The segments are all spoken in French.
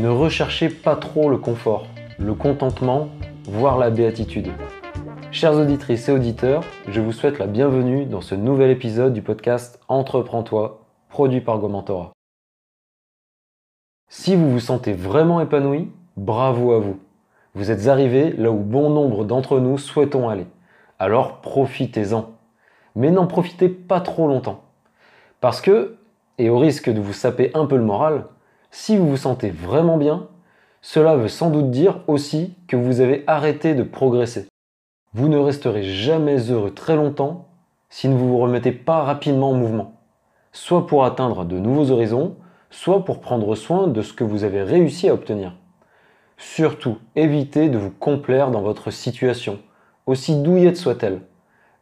Ne recherchez pas trop le confort, le contentement, voire la béatitude. Chers auditrices et auditeurs, je vous souhaite la bienvenue dans ce nouvel épisode du podcast Entreprends-toi, produit par Gomentora. Si vous vous sentez vraiment épanoui, bravo à vous. Vous êtes arrivé là où bon nombre d'entre nous souhaitons aller. Alors profitez-en. Mais n'en profitez pas trop longtemps. Parce que, et au risque de vous saper un peu le moral, si vous vous sentez vraiment bien, cela veut sans doute dire aussi que vous avez arrêté de progresser. Vous ne resterez jamais heureux très longtemps si ne vous vous remettez pas rapidement en mouvement, soit pour atteindre de nouveaux horizons, soit pour prendre soin de ce que vous avez réussi à obtenir. Surtout, évitez de vous complaire dans votre situation, aussi douillette soit-elle.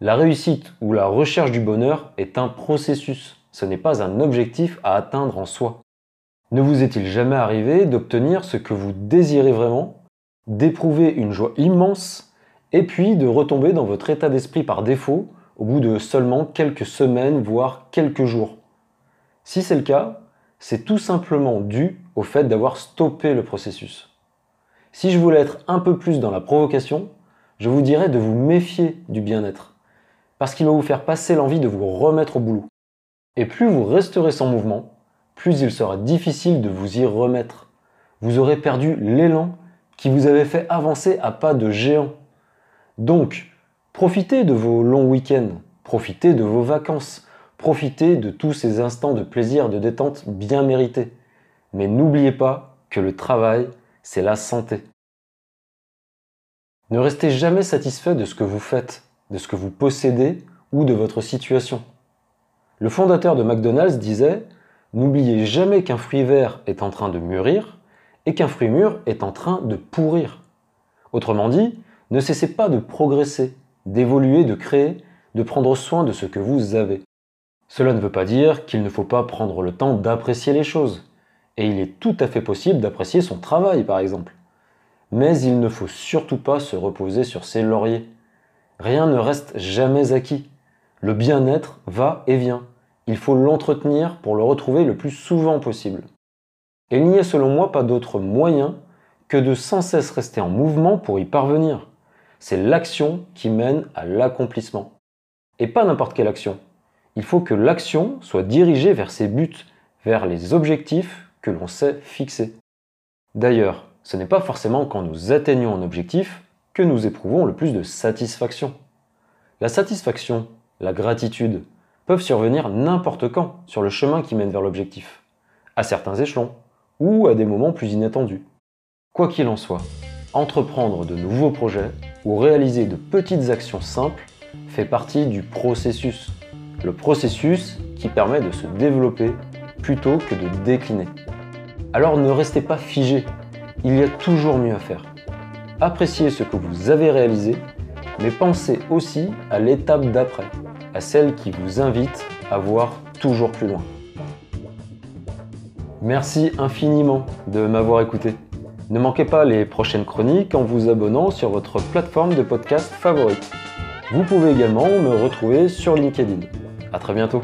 La réussite ou la recherche du bonheur est un processus, ce n'est pas un objectif à atteindre en soi. Ne vous est-il jamais arrivé d'obtenir ce que vous désirez vraiment, d'éprouver une joie immense, et puis de retomber dans votre état d'esprit par défaut au bout de seulement quelques semaines, voire quelques jours? Si c'est le cas, c'est tout simplement dû au fait d'avoir stoppé le processus. Si je voulais être un peu plus dans la provocation, je vous dirais de vous méfier du bien-être, parce qu'il va vous faire passer l'envie de vous remettre au boulot. Et plus vous resterez sans mouvement, plus il sera difficile de vous y remettre. Vous aurez perdu l'élan qui vous avait fait avancer à pas de géant. Donc, profitez de vos longs week-ends, profitez de vos vacances, profitez de tous ces instants de plaisir, de détente bien mérités. Mais n'oubliez pas que le travail, c'est la santé. Ne restez jamais satisfait de ce que vous faites, de ce que vous possédez ou de votre situation. Le fondateur de McDonald's disait N'oubliez jamais qu'un fruit vert est en train de mûrir et qu'un fruit mûr est en train de pourrir. Autrement dit, ne cessez pas de progresser, d'évoluer, de créer, de prendre soin de ce que vous avez. Cela ne veut pas dire qu'il ne faut pas prendre le temps d'apprécier les choses. Et il est tout à fait possible d'apprécier son travail, par exemple. Mais il ne faut surtout pas se reposer sur ses lauriers. Rien ne reste jamais acquis. Le bien-être va et vient il faut l'entretenir pour le retrouver le plus souvent possible. Et il n'y a selon moi pas d'autre moyen que de sans cesse rester en mouvement pour y parvenir. C'est l'action qui mène à l'accomplissement. Et pas n'importe quelle action. Il faut que l'action soit dirigée vers ses buts, vers les objectifs que l'on sait fixer. D'ailleurs, ce n'est pas forcément quand nous atteignons un objectif que nous éprouvons le plus de satisfaction. La satisfaction, la gratitude, peuvent survenir n'importe quand sur le chemin qui mène vers l'objectif, à certains échelons ou à des moments plus inattendus. Quoi qu'il en soit, entreprendre de nouveaux projets ou réaliser de petites actions simples fait partie du processus. Le processus qui permet de se développer plutôt que de décliner. Alors ne restez pas figé, il y a toujours mieux à faire. Appréciez ce que vous avez réalisé, mais pensez aussi à l'étape d'après à celle qui vous invite à voir toujours plus loin. Merci infiniment de m'avoir écouté. Ne manquez pas les prochaines chroniques en vous abonnant sur votre plateforme de podcast favorite. Vous pouvez également me retrouver sur LinkedIn. A très bientôt